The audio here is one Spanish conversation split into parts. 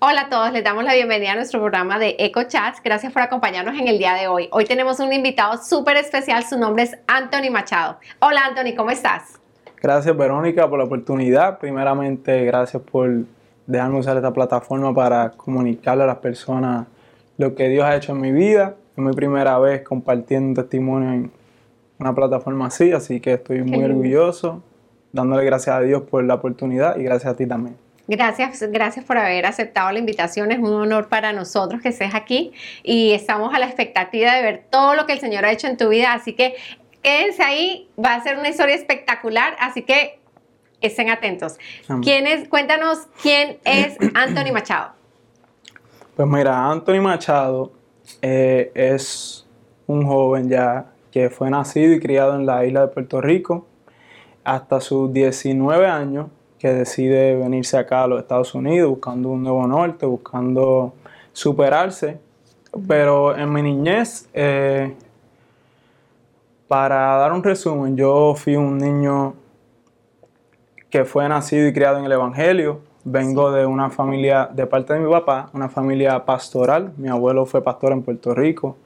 Hola a todos, les damos la bienvenida a nuestro programa de Eco Chats. Gracias por acompañarnos en el día de hoy. Hoy tenemos un invitado súper especial, su nombre es Anthony Machado. Hola Anthony, ¿cómo estás? Gracias Verónica por la oportunidad. Primeramente, gracias por dejarme usar esta plataforma para comunicarle a las personas lo que Dios ha hecho en mi vida. Es mi primera vez compartiendo un testimonio en una plataforma así, así que estoy muy orgulloso, dándole gracias a Dios por la oportunidad y gracias a ti también. Gracias, gracias por haber aceptado la invitación. Es un honor para nosotros que estés aquí y estamos a la expectativa de ver todo lo que el Señor ha hecho en tu vida. Así que quédense ahí, va a ser una historia espectacular. Así que estén atentos. ¿Quién es, cuéntanos quién es Anthony Machado. Pues mira, Anthony Machado eh, es un joven ya que fue nacido y criado en la isla de Puerto Rico hasta sus 19 años que decide venirse acá a los Estados Unidos buscando un nuevo norte, buscando superarse. Pero en mi niñez, eh, para dar un resumen, yo fui un niño que fue nacido y criado en el Evangelio. Vengo de una familia, de parte de mi papá, una familia pastoral. Mi abuelo fue pastor en Puerto Rico.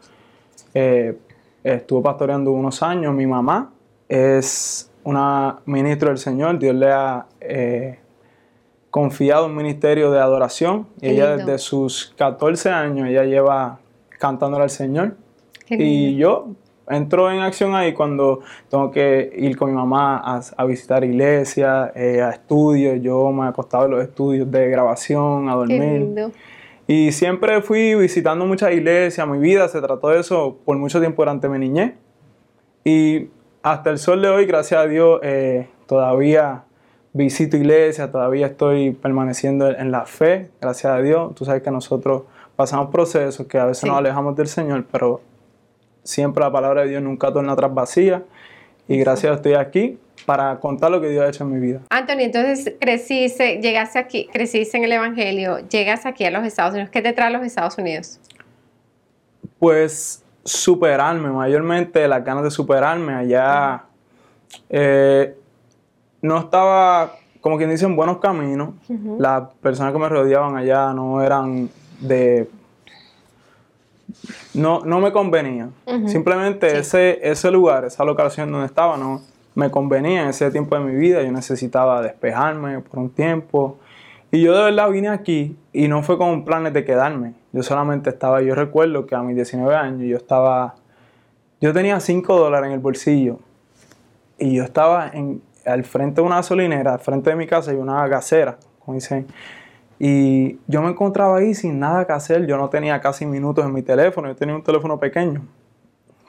Eh, estuvo pastoreando unos años. Mi mamá es una ministra del Señor, Dios le ha eh, confiado un ministerio de adoración y ella desde sus 14 años ella lleva cantándole al Señor. Y yo entro en acción ahí cuando tengo que ir con mi mamá a, visitar iglesias, eh, a estudios. Yo me he acostado en los estudios de grabación, a dormir. Y siempre fui visitando muchas iglesias. Mi vida se trató de eso por mucho tiempo durante mi niñez. Y hasta el sol de hoy, gracias a Dios, eh, todavía visito iglesia, todavía estoy permaneciendo en la fe, gracias a Dios. Tú sabes que nosotros pasamos procesos que a veces nos alejamos del Señor, pero siempre la palabra de Dios nunca torna atrás vacía. Y gracias a estoy aquí para contar lo que Dios ha hecho en mi vida. Antonio, entonces creciste, llegaste aquí, creciste en el Evangelio, llegas aquí a los Estados Unidos. ¿Qué te trae a los Estados Unidos? Pues superarme, mayormente las ganas de superarme. Allá eh, no estaba, como quien dice, en buenos caminos. Las personas que me rodeaban allá no eran de... No, no me convenía. Simplemente ese, ese lugar, esa locación donde estaba, no me convenía en ese tiempo de mi vida. Yo necesitaba despejarme por un tiempo. Y yo de verdad vine aquí y no fue con planes de quedarme. Yo solamente estaba, yo recuerdo que a mis 19 años yo estaba, yo tenía 5 dólares en el bolsillo y yo estaba en, al frente de una gasolinera, al frente de mi casa y una gasera, como dicen. Y yo me encontraba ahí sin nada que hacer, yo no tenía casi minutos en mi teléfono, yo tenía un teléfono pequeño,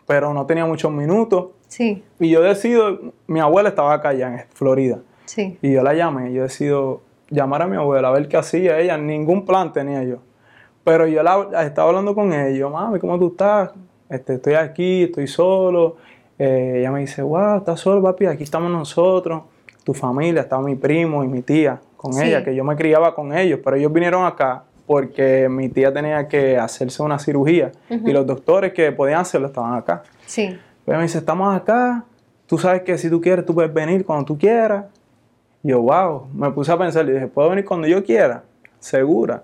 pero no tenía muchos minutos. Sí. Y yo decido, mi abuela estaba acá allá en Florida. Sí. Y yo la llamé, yo decido llamar a mi abuela a ver qué hacía ella, ningún plan tenía yo. Pero yo la, estaba hablando con ella, mami, ¿cómo tú estás? Este, estoy aquí, estoy solo. Eh, ella me dice, wow, ¿estás solo, papi? Aquí estamos nosotros, tu familia, estaba mi primo y mi tía con ella, que yo me criaba con ellos, pero ellos vinieron acá porque mi tía tenía que hacerse una cirugía y los doctores que podían hacerlo estaban acá. Sí. Pero me dice, estamos acá, tú sabes que si tú quieres, tú puedes venir cuando tú quieras. Yo, wow, me puse a pensar y dije, ¿puedo venir cuando yo quiera? Segura.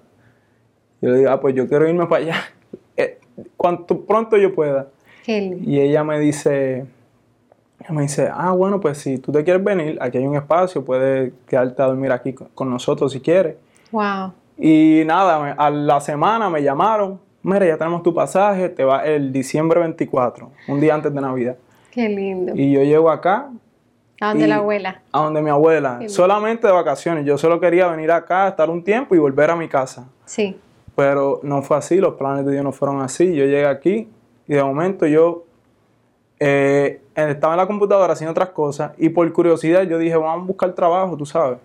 Yo le digo, ah, pues yo quiero irme para allá, eh, cuanto pronto yo pueda. Y ella me dice, me dice, ah, bueno, pues si tú te quieres venir, aquí hay un espacio, puedes quedarte a dormir aquí con nosotros si quieres. Wow. Y nada, a la semana me llamaron, mira, ya tenemos tu pasaje, te va el diciembre 24, un día antes de Navidad. Qué lindo. Y yo llego acá. ¿A donde la abuela? A donde mi abuela, solamente de vacaciones. Yo solo quería venir acá, estar un tiempo y volver a mi casa. Sí. Pero no fue así, los planes de Dios no fueron así. Yo llegué aquí y de momento yo eh, estaba en la computadora haciendo otras cosas y por curiosidad yo dije, vamos a buscar trabajo, tú sabes.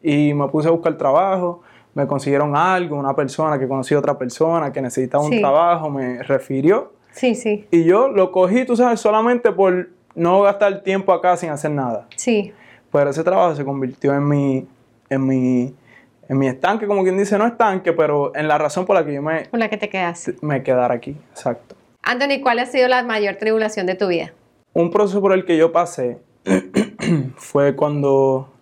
Y me puse a buscar trabajo, me consiguieron algo, una persona que conocí a otra persona que necesitaba un trabajo, me refirió. Sí, sí. Y yo lo cogí, tú sabes, solamente por no gastar tiempo acá sin hacer nada. Sí. Pero ese trabajo se convirtió en mi, en mi en mi estanque, como quien dice, no estanque, pero en la razón por la que yo me... Por la que te quedas. Me quedara aquí, exacto. Anthony, ¿cuál ha sido la mayor tribulación de tu vida? Un proceso por el que yo pasé fue cuando,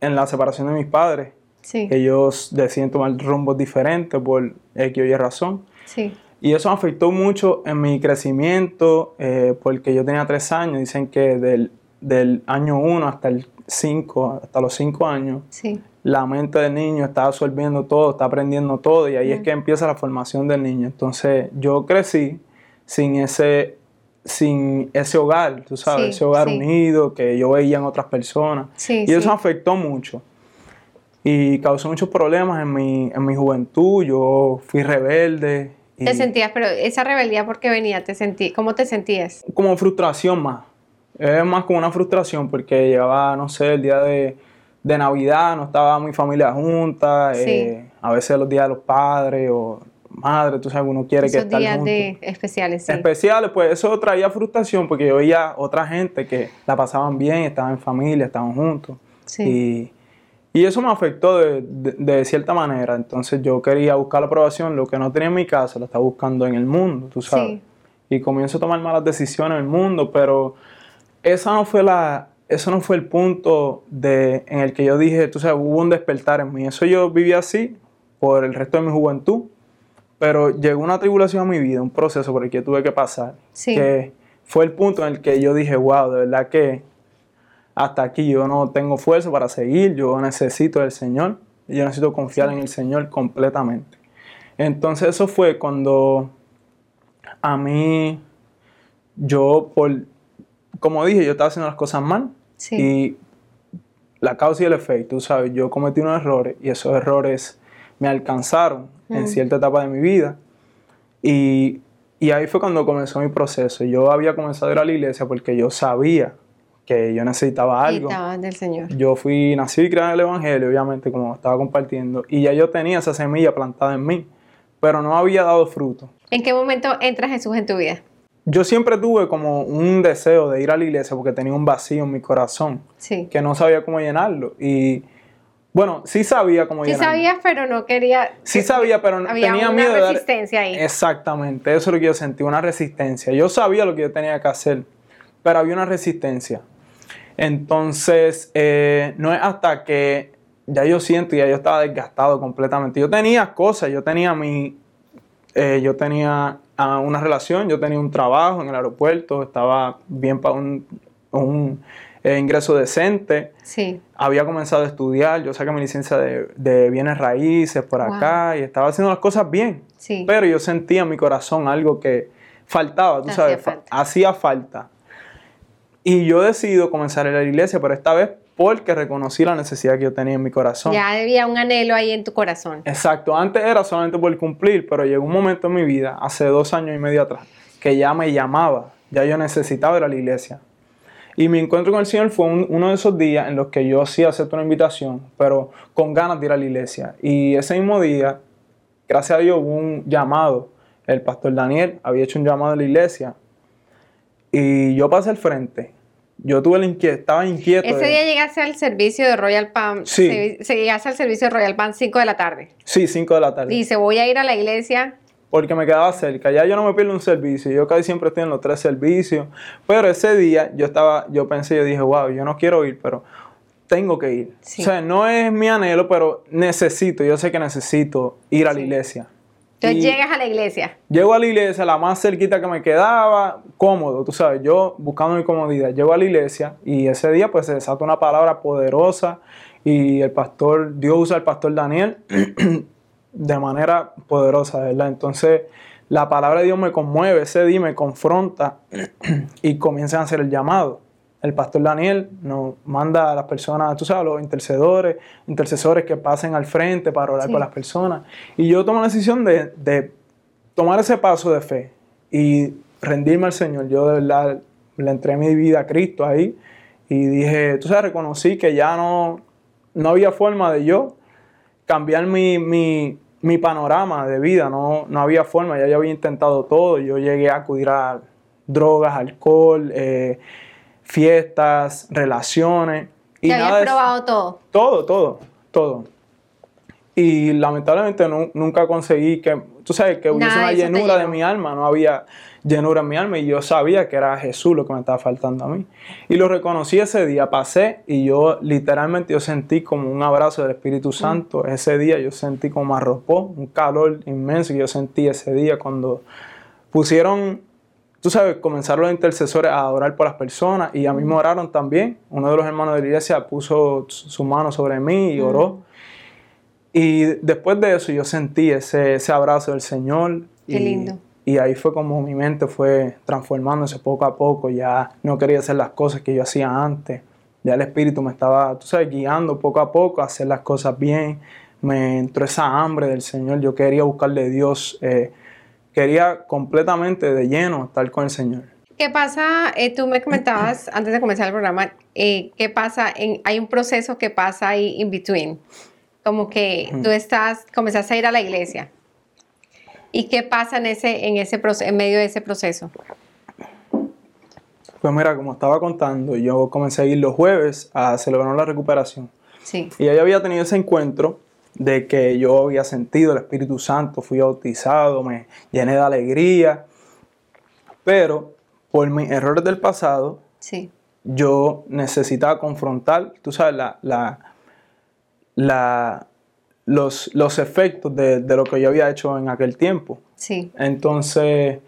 en la separación de mis padres, Sí. Ellos deciden tomar rumbos diferentes por X o Y razón. Sí. Y eso me afectó mucho en mi crecimiento, eh, porque yo tenía tres años. Dicen que del, del año 1 hasta el 5, hasta los 5 años, Sí. la mente del niño está absorbiendo todo, está aprendiendo todo, y ahí es que empieza la formación del niño. Entonces, yo crecí sin ese, sin ese hogar, tú sabes, Sí, ese hogar sí. unido que yo veía en otras personas. Y eso me afectó mucho. Y causó muchos problemas en mi, en mi juventud. Yo fui rebelde. Te sentías, pero esa rebeldía, ¿por qué venía? ¿Te sentí, ¿Cómo te sentías? Como frustración más. Es más como una frustración porque llegaba, no sé, el día de, de Navidad, no estaba mi familia junta. Sí. eh, a veces los días de los padres o madres, tú sabes, uno quiere que Esos estar días juntos. de especiales, sí. Especiales, pues eso traía frustración porque yo veía otra gente que la pasaban bien, estaban en familia, estaban juntos. Sí. Y, y eso me afectó de, de- de cierta manera. Entonces yo quería buscar la aprobación, lo que no tenía en mi casa, lo estaba buscando en el mundo, tú sabes. Sí. Y comienzo a tomar malas decisiones en el mundo, pero esa no fue la, eso no fue el punto de, en el que yo dije, tú sabes, hubo un despertar en mí. Eso yo viví así por el resto de mi juventud, pero llegó una tribulación a mi vida, un proceso por el que tuve que pasar, Sí. que fue el punto en el que yo dije, wow, de verdad que hasta aquí yo no tengo fuerza para seguir, yo necesito del Señor, yo necesito confiar en el Señor completamente. Entonces eso fue cuando a mí, yo por, como dije, yo estaba haciendo las cosas mal Sí. y la causa y el efecto, tú sabes, yo cometí unos errores y esos errores me alcanzaron en cierta etapa de mi vida y, y ahí fue cuando comenzó mi proceso. Yo había comenzado a ir a la iglesia porque yo sabía que yo necesitaba algo. Necesitabas del Señor. Yo fui nacido y en el Evangelio, obviamente, como estaba compartiendo, y ya yo tenía esa semilla plantada en mí, pero no había dado fruto. ¿En qué momento entra Jesús en tu vida? Yo siempre tuve como un deseo de ir a la iglesia porque tenía un vacío en mi corazón, Sí. que no sabía cómo llenarlo. Y bueno, sí sabía cómo Sí llenarlo. sabías, pero no quería. Sí sabía, pero Había tenía una miedo de dar- resistencia ahí. Exactamente, eso es lo que yo sentí, una resistencia. Yo sabía lo que yo tenía que hacer, pero había una resistencia. Entonces, eh, no es hasta que ya yo siento y ya yo estaba desgastado completamente. Yo tenía cosas, yo tenía mi, eh, yo tenía ah, una relación, yo tenía un trabajo en el aeropuerto, estaba bien para un, un, eh, ingreso decente Sí. había comenzado a estudiar, yo saqué mi licencia de, de bienes raíces por Wow. acá y estaba haciendo las cosas bien. Sí. Pero yo sentía en mi corazón algo que faltaba, tú Hacía sabes, falta. hacía falta. Y yo decido comenzar a ir a la iglesia, pero esta vez porque reconocí la necesidad que yo tenía en mi corazón. Ya había un anhelo ahí en tu corazón. Exacto, antes era solamente por cumplir, pero llegó un momento en mi vida, hace dos años y medio atrás, que ya me llamaba, ya yo necesitaba ir a la iglesia. Y mi encuentro con el Señor fue un- uno de esos días en los que yo sí acepto una invitación, pero con ganas de ir a la iglesia. Y ese mismo día, gracias a Dios, hubo un llamado. El pastor Daniel había hecho un llamado a la iglesia. Y yo pasé al frente. Yo tuve la inquietud, estaba inquieto. Ese de- día llegaste al servicio de Royal Palm. Sí. Se, se llegaste al servicio de Royal Palm 5 de la tarde. Sí, 5 de la tarde. Dice, voy a ir a la iglesia. porque me quedaba cerca. Ya yo no me pierdo un servicio. Yo casi siempre estoy en los tres servicios. Pero ese día yo estaba, yo pensé, yo dije, wow, yo no quiero ir, pero tengo que ir. Sí. O sea, no es mi anhelo, pero necesito, yo sé que necesito ir a la iglesia. Entonces Y llegas a la iglesia. Llego a la iglesia, la más cerquita que me quedaba, cómodo, tú sabes, yo buscando mi comodidad. Llego a la iglesia y ese día pues se desata una palabra poderosa y el pastor, Dios usa al pastor Daniel de manera poderosa, ¿verdad? Entonces la palabra de Dios me conmueve, ese día me confronta y comienzan a hacer el llamado. El pastor Daniel nos manda a las personas, tú sabes, los intercedores, intercesores que pasen al frente para orar Sí. por las personas. Y yo tomo la decisión de, de tomar ese paso de fe y rendirme al Señor. Yo de verdad le entregué mi vida a Cristo ahí y dije, tú sabes, reconocí que ya no, no había forma de yo cambiar mi, mi, mi panorama de vida, no, no había forma, ya yo había intentado todo, yo llegué a acudir a drogas, alcohol, eh, fiestas, relaciones. Y Te nada habías probado todo. todo, todo, todo. Y lamentablemente nu- nunca conseguí que, tú sabes, que hubiese una llenura de mi alma, no había llenura en mi alma y yo sabía que era Jesús lo que me estaba faltando a mí. Y lo reconocí ese día, pasé y yo literalmente yo sentí como un abrazo del Espíritu Santo. Ese día yo sentí como arropó, un calor inmenso que yo sentí ese día cuando pusieron, tú sabes, comenzaron los intercesores a orar por las personas y a mí me oraron también. Uno de los hermanos de la iglesia puso su mano sobre mí y oró. Y después de eso yo sentí ese, ese abrazo del Señor. Qué y, lindo. Y ahí fue como mi mente fue transformándose poco a poco. Ya no quería hacer las cosas que yo hacía antes. Ya el Espíritu me estaba, tú sabes, guiando poco a poco a hacer las cosas bien. Me entró esa hambre del Señor. Yo quería buscarle a Dios. eh, quería completamente de lleno estar con el Señor. ¿Qué pasa? Eh, tú me comentabas antes de comenzar el programa, eh, ¿qué pasa? En, hay un proceso que pasa ahí in between. Como que tú estás, comenzaste a ir a la iglesia. ¿Y qué pasa en ese, en ese en medio de ese proceso? Pues mira, como estaba contando, yo comencé a ir los jueves a celebrar la recuperación. Sí, Y ahí había tenido ese encuentro de que yo había sentido el Espíritu Santo, fui bautizado, me llené de alegría, pero por mis errores del pasado, sí, yo necesitaba confrontar, tú sabes, la, la, la- los, los efectos de, de lo que yo había hecho en aquel tiempo. sí, Entonces,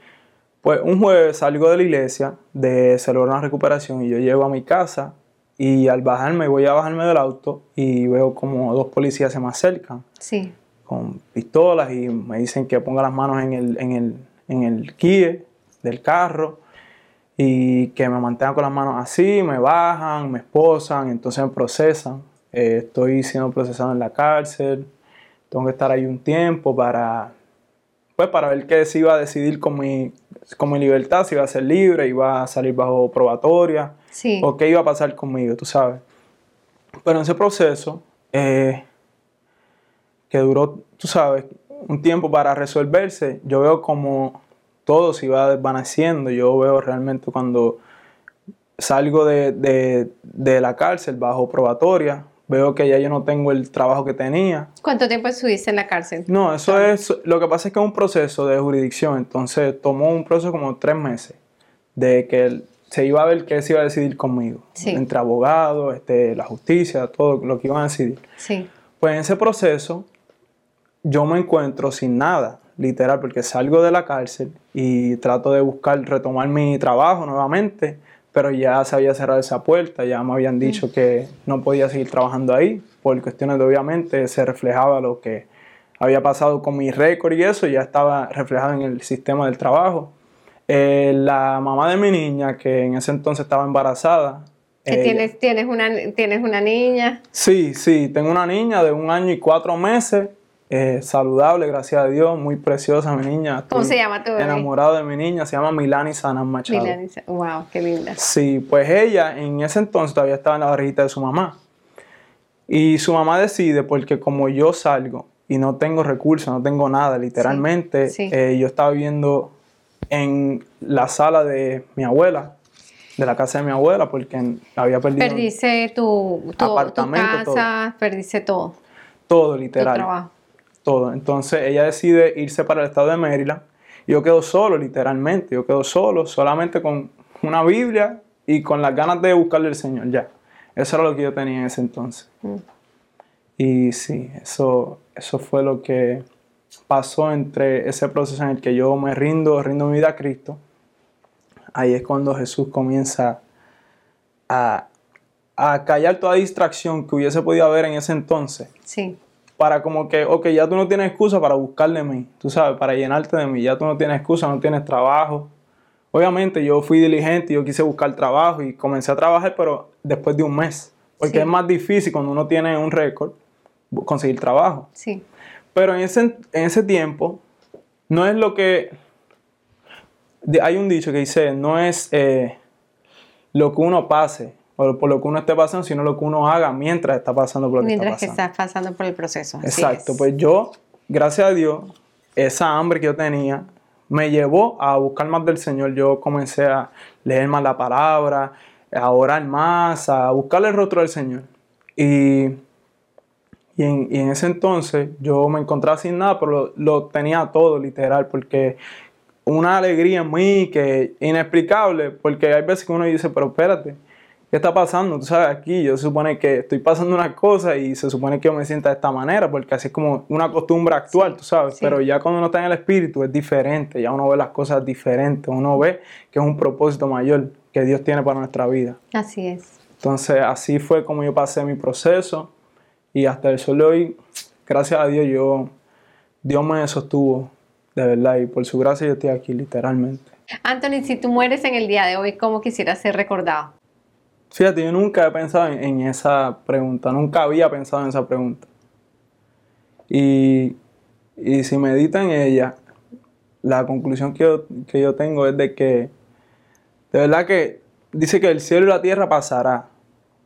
pues un jueves salgo de la iglesia de celebrar una recuperación y yo llego a mi casa y al bajarme, voy a bajarme del auto y veo como dos policías se me acercan sí, con pistolas y me dicen que ponga las manos en el, en el, en el guíe del carro y que me mantenga con las manos así, me bajan, me esposan, entonces me procesan. Eh, estoy siendo procesado en la cárcel, tengo que estar ahí un tiempo para, pues, para ver qué se iba a decidir con mi, con mi libertad, si iba a ser libre, iba a salir bajo probatoria sí. o qué iba a pasar conmigo, tú sabes. Pero en ese proceso, eh, que duró, tú sabes, un tiempo para resolverse, yo veo como todo se iba desvaneciendo. Yo veo realmente cuando salgo de, de- de la cárcel bajo probatoria, veo que ya yo no tengo el trabajo que tenía. ¿Cuánto tiempo estuviste en la cárcel? No, eso es, lo que pasa es que es un proceso de jurisdicción, entonces tomó un proceso como tres meses, de que se iba a ver qué se iba a decidir conmigo, Sí. entre abogados, este, la justicia, todo lo que iban a decidir. Sí, Pues en ese proceso yo me encuentro sin nada, literal, porque salgo de la cárcel y trato de buscar retomar mi trabajo nuevamente, pero ya se había cerrado esa puerta, ya me habían dicho que no podía seguir trabajando ahí, por cuestiones de obviamente se reflejaba lo que había pasado con mi récord y eso, ya estaba reflejado en el sistema del trabajo. Eh, la mamá de mi niña, que en ese entonces estaba embarazada, Que eh, tienes, tienes, una, tienes una niña. Sí, sí, tengo una niña de un año y cuatro meses, eh, saludable, gracias a Dios, muy preciosa mi niña. ¿Cómo Estoy se llama tu bebé? Enamorado de mi niña, se llama Milani Sanan Machado. Milani, wow, qué linda. Sí, pues ella en ese entonces todavía estaba en la barriguita de su mamá. Y su mamá decide, porque como yo salgo y no tengo recursos, no tengo nada, literalmente, sí. eh, yo estaba viviendo en la sala de mi abuela, de la casa de mi abuela, porque había perdido Perdiste tu, tu, tu Apartamento, casa, perdiste todo, todo, tu literal. trabajo. Todo. Entonces ella decide irse para el estado de Maryland. Y yo quedo solo, literalmente. Yo quedo solo, solamente con una Biblia y con las ganas de buscarle al Señor, ya. Eso era lo que yo tenía en ese entonces. Mm. Y sí, eso, eso fue lo que pasó entre ese proceso en el que yo me rindo, rindo mi vida a Cristo. Ahí es cuando Jesús comienza a, a callar toda distracción que hubiese podido haber en ese entonces Sí, para como que, ok, ya tú no tienes excusa para buscar de mí, tú sabes, para llenarte de mí, ya tú no tienes excusa, no tienes trabajo. Obviamente yo fui diligente, yo quise buscar trabajo y comencé a trabajar, pero después de un mes, porque Sí. es más difícil cuando uno tiene un récord conseguir trabajo. sí, Pero en ese, en ese tiempo, no es lo que... hay un dicho que dice, no es eh, lo que uno pase o por lo que uno esté pasando, sino lo que uno haga mientras está pasando por lo que mientras que estás pasando por el proceso. Exacto, es. pues yo, gracias a Dios, esa hambre que yo tenía me llevó a buscar más del Señor. Yo comencé a leer más la palabra, a orar más, a buscarle el rostro del Señor. Y, Y en, y en ese entonces yo me encontraba sin nada, pero lo, lo tenía todo literal, porque una alegría en mí que inexplicable, porque hay veces que uno dice, pero espérate, ¿qué está pasando? Tú sabes, aquí yo se supone que estoy pasando una cosa y se supone que yo me sienta de esta manera, porque así es como una costumbre actual, tú sabes, sí. pero ya cuando uno está en el espíritu es diferente, ya uno ve las cosas diferentes, uno ve que es un propósito mayor que Dios tiene para nuestra vida. Así es. Entonces así fue como yo pasé mi proceso y hasta el sol de hoy, gracias a Dios, yo, Dios me sostuvo de verdad y por su gracia yo estoy aquí literalmente. Anthony, si tú mueres en el día de hoy, ¿cómo quisieras ser recordado? Fíjate, yo nunca he pensado en, en esa pregunta, nunca había pensado en esa pregunta. Y, y si medito en ella, la conclusión que yo, que yo tengo es de que, de verdad que dice que el cielo y la tierra pasará,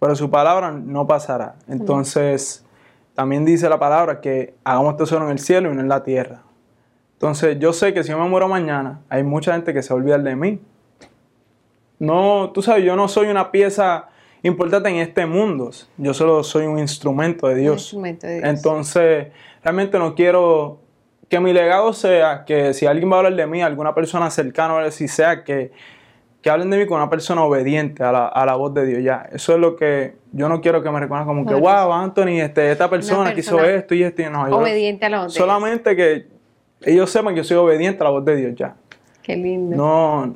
pero su palabra no pasará. Entonces, también dice la palabra que hagamos tesoro en el cielo y no en la tierra. Entonces, yo sé que si yo me muero mañana, hay mucha gente que se va a olvidar de mí. No, tú sabes, yo no soy una pieza importante en este mundo. Yo solo soy un instrumento de Un Dios. instrumento de Dios. Entonces, realmente no quiero que mi legado sea que si alguien va a hablar de mí, alguna persona cercana, si sea que, que hablen de mí con una persona obediente a la, a la voz de Dios. Ya, eso es lo que yo no quiero que me reconozcan como que, wow, Anthony, este, esta persona, que hizo esto y esto. y no, yo- Obediente a la voz de solamente que ellos sepan que yo soy obediente a la voz de Dios ya. Qué lindo. No,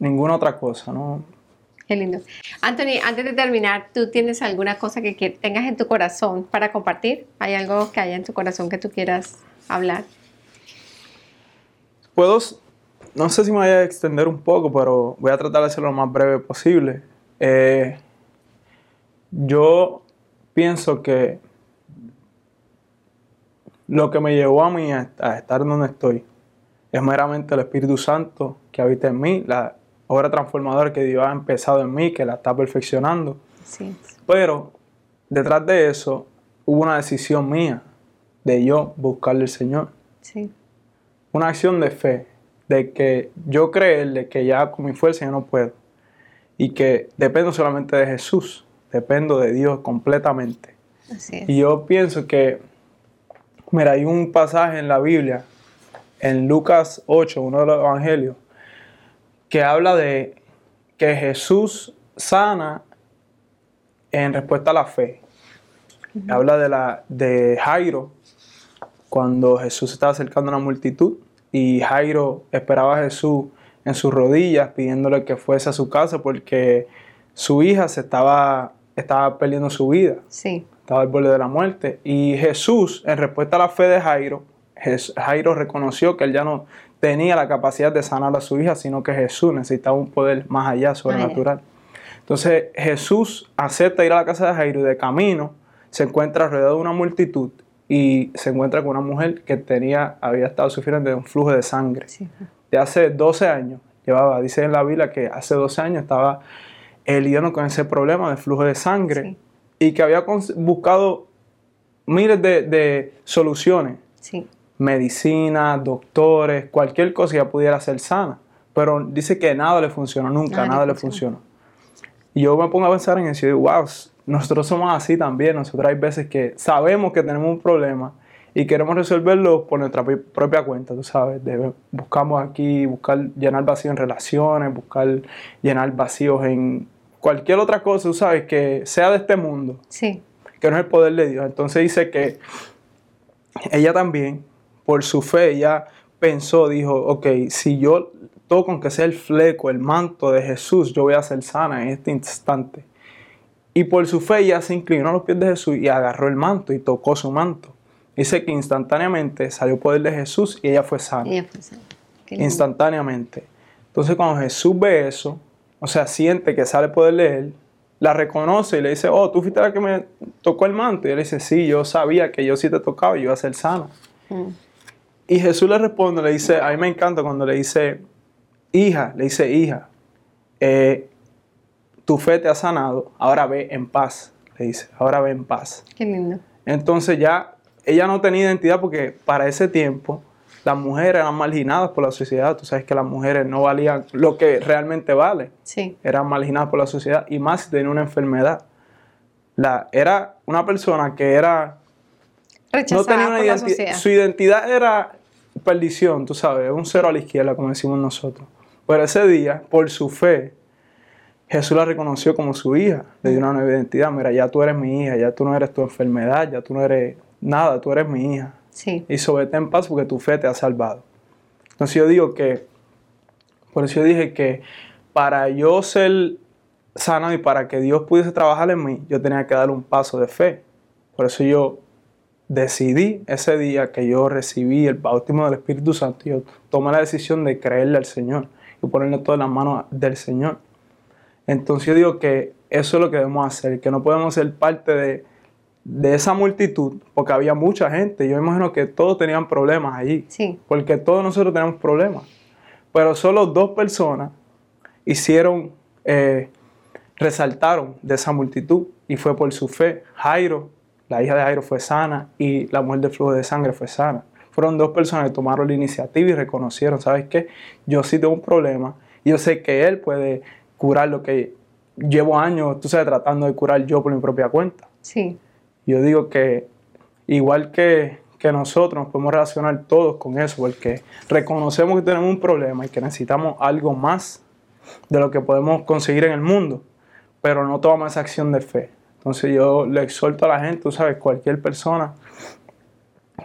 ninguna otra cosa, ¿no? Qué lindo. Anthony, antes de terminar, ¿tú tienes alguna cosa que tengas en tu corazón para compartir? ¿Hay algo que haya en tu corazón que tú quieras hablar? Puedo, no sé si me voy a extender un poco, pero voy a tratar de hacerlo lo más breve posible. Eh, yo pienso que lo que me llevó a mí a, a estar donde estoy es meramente el Espíritu Santo que habita en mí, la obra transformadora que Dios ha empezado en mí, que la está perfeccionando. Sí. Pero detrás de eso hubo una decisión mía de yo buscarle al Señor Sí. una acción de fe, de que yo creerle que ya con mi fuerza yo no puedo y que dependo solamente de Jesús, dependo de Dios completamente. Así es. Y yo pienso que, mira, hay un pasaje en la Biblia, en Lucas 8, uno de los evangelios, que habla de que Jesús sana en respuesta a la fe. Habla de, la, de Jairo, cuando Jesús estaba acercando a una multitud y Jairo esperaba a Jesús en sus rodillas pidiéndole que fuese a su casa porque su hija se estaba, estaba perdiendo su vida Sí. estaba al borde de la muerte. Y Jesús, en respuesta a la fe de Jairo, Jairo reconoció que él ya no tenía la capacidad de sanar a su hija, sino que Jesús necesitaba un poder más allá, sobrenatural. Entonces Jesús acepta ir a la casa de Jairo y de camino se encuentra rodeado de una multitud y se encuentra con una mujer que tenía, había estado sufriendo de un flujo de sangre Sí. de hace 12 años. Llevaba, dice en la Biblia que hace 12 años estaba lidiando con ese problema de flujo de sangre Sí. y que había buscado miles de, de soluciones, Sí. Medicina, doctores, cualquier cosa que pudiera ser sana. Pero dice que nada le funcionó, nunca, Nada le nada le funcionó. Y yo me pongo a pensar en eso y digo, wow, nosotros somos así también. Nosotros hay veces que sabemos que tenemos un problema y queremos resolverlo por nuestra pi- propia cuenta, tú sabes. Buscamos aquí, buscar llenar vacíos en relaciones, buscar llenar vacíos en cualquier otra cosa, tú sabes, que sea de este mundo Sí. que no es el poder de Dios. Entonces dice que ella también, por su fe, ella pensó, dijo, ok, si yo toco aunque sea el fleco, el manto de Jesús, yo voy a ser sana en este instante. Y por su fe ella se inclinó a los pies de Jesús y agarró el manto y tocó su manto. Dice que instantáneamente salió poder de Jesús y ella fue sana Ella fue sana. Instantáneamente. Entonces cuando Jesús ve eso, o sea, siente que sale poder de él, la reconoce y le dice, oh, tú fuiste la que me tocó el manto. Y él dice, sí, yo sabía que yo sí te tocaba y yo iba a ser sana. Mm. Y Jesús le responde, le dice, a mí me encanta cuando le dice, hija, le dice, hija, eh, tu fe te ha sanado, ahora ve en paz, le dice, ahora ve en paz. Qué lindo. Entonces ya ella no tenía identidad porque para ese tiempo las mujeres eran marginadas por la sociedad. Tú sabes que las mujeres no valían lo que realmente vale. Sí. Eran marginadas por la sociedad y más si tenía una enfermedad. La, era una persona que era Rechazada no tenía una por la sociedad. Su identidad era perdición, tú sabes, un cero a la izquierda, como decimos nosotros. Pero ese día, por su fe, Jesús la reconoció como su hija, le dio una nueva identidad. Mira, ya tú eres mi hija, ya tú no eres tu enfermedad, ya tú no eres nada, tú eres mi hija. Sí, Y vete en paz porque tu fe te ha salvado. Entonces yo digo que, por eso yo dije que para yo ser sanado y para que Dios pudiese trabajar en mí, yo tenía que dar un paso de fe. Por eso yo decidí ese día que yo recibí el bautismo del Espíritu Santo, yo tomé la decisión de creerle al Señor y ponerle todo en las manos del Señor. Entonces yo digo que eso es lo que debemos hacer, que no podemos ser parte de, de esa multitud, porque había mucha gente. Yo imagino que todos tenían problemas allí, sí, porque todos nosotros tenemos problemas. Pero solo dos personas hicieron, eh, resaltaron de esa multitud y fue por su fe. Jairo, la hija de Jairo fue sana y la mujer de flujo de sangre fue sana. Fueron dos personas que tomaron la iniciativa y reconocieron, ¿sabes qué? Yo sí tengo un problema y yo sé que él puede curar lo que llevo años, tú sabes, tratando de curar yo por mi propia cuenta. sí, Yo digo que igual que, que nosotros nos podemos relacionar todos con eso, porque reconocemos que tenemos un problema y que necesitamos algo más de lo que podemos conseguir en el mundo, pero no tomamos esa acción de fe. Entonces yo le exhorto a la gente, tú sabes, cualquier persona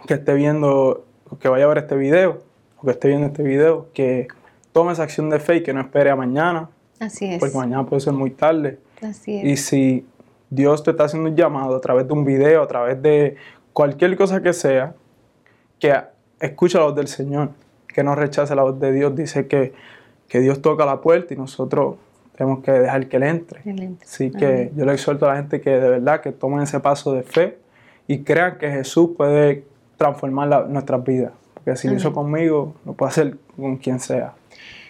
que esté viendo, que vaya a ver este video, o que esté viendo este video, que tome esa acción de fe y que no espere a mañana, así es. porque mañana puede ser muy tarde. Así es. Y si Dios te está haciendo un llamado a través de un video, a través de cualquier cosa que sea, que escucha la voz del Señor, que no rechace la voz de Dios. Dice que, que Dios toca la puerta y nosotros tenemos que dejar que Él entre. Así que yo le exhorto a la gente que de verdad que tomen ese paso de fe y crean que Jesús puede transformar la- nuestras vidas. Porque si lo hizo conmigo, lo puede hacer con quien sea.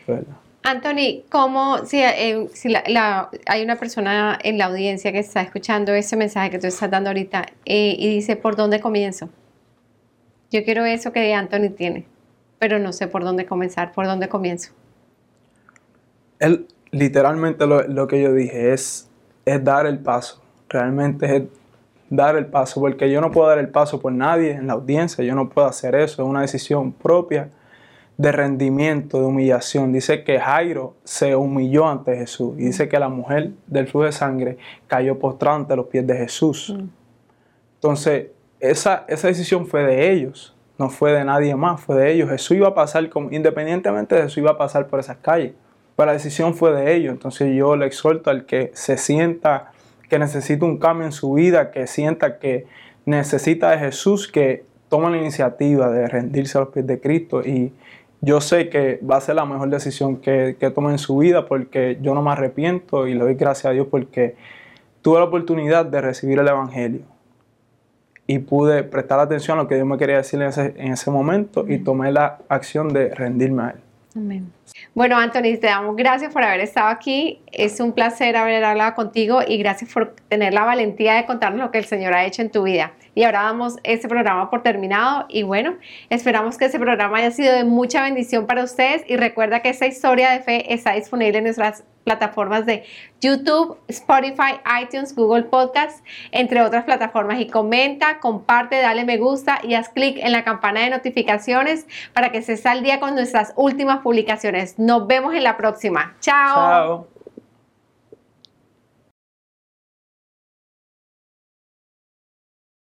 verdad. Anthony, ¿cómo, si, eh, si la- la- hay una persona en la audiencia que está escuchando ese mensaje que tú estás dando ahorita eh, y dice, ¿por dónde comienzo? Yo quiero eso que Anthony tiene, pero no sé por dónde comenzar, ¿por dónde comienzo? Literalmente lo, lo que yo dije es, es dar el paso. Realmente es dar el paso, porque yo no puedo dar el paso por nadie en la audiencia, yo no puedo hacer eso, es una decisión propia de rendimiento, de humillación. Dice que Jairo se humilló ante Jesús y dice que la mujer del flujo de sangre cayó postrada ante los pies de Jesús. Entonces, esa, esa decisión fue de ellos, no fue de nadie más, fue de ellos. Jesús iba a pasar, como, independientemente de Jesús, iba a pasar por esas calles. Pero la decisión fue de ellos. Entonces yo le exhorto al que se sienta que necesita un cambio en su vida, que sienta que necesita de Jesús, que tome la iniciativa de rendirse a los pies de Cristo. Y yo sé que va a ser la mejor decisión que, que tome en su vida porque yo no me arrepiento y le doy gracias a Dios porque tuve la oportunidad de recibir el Evangelio y pude prestar atención a lo que Dios me quería decir en ese, en ese momento y tomé la acción de rendirme a Él. Amén. Bueno, Anthony, te damos gracias por haber estado aquí. Es un placer haber hablado contigo y gracias por tener la valentía de contarnos lo que el Señor ha hecho en tu vida. Y ahora damos este programa por terminado y bueno, esperamos que ese programa haya sido de mucha bendición para ustedes y recuerda que esta historia de fe está disponible en nuestras plataformas de YouTube, Spotify, iTunes, Google Podcast, entre otras plataformas. Y comenta, comparte, dale me gusta y haz clic en la campana de notificaciones para que estés al día con nuestras últimas publicaciones. Nos vemos en la próxima. Chao. Chao.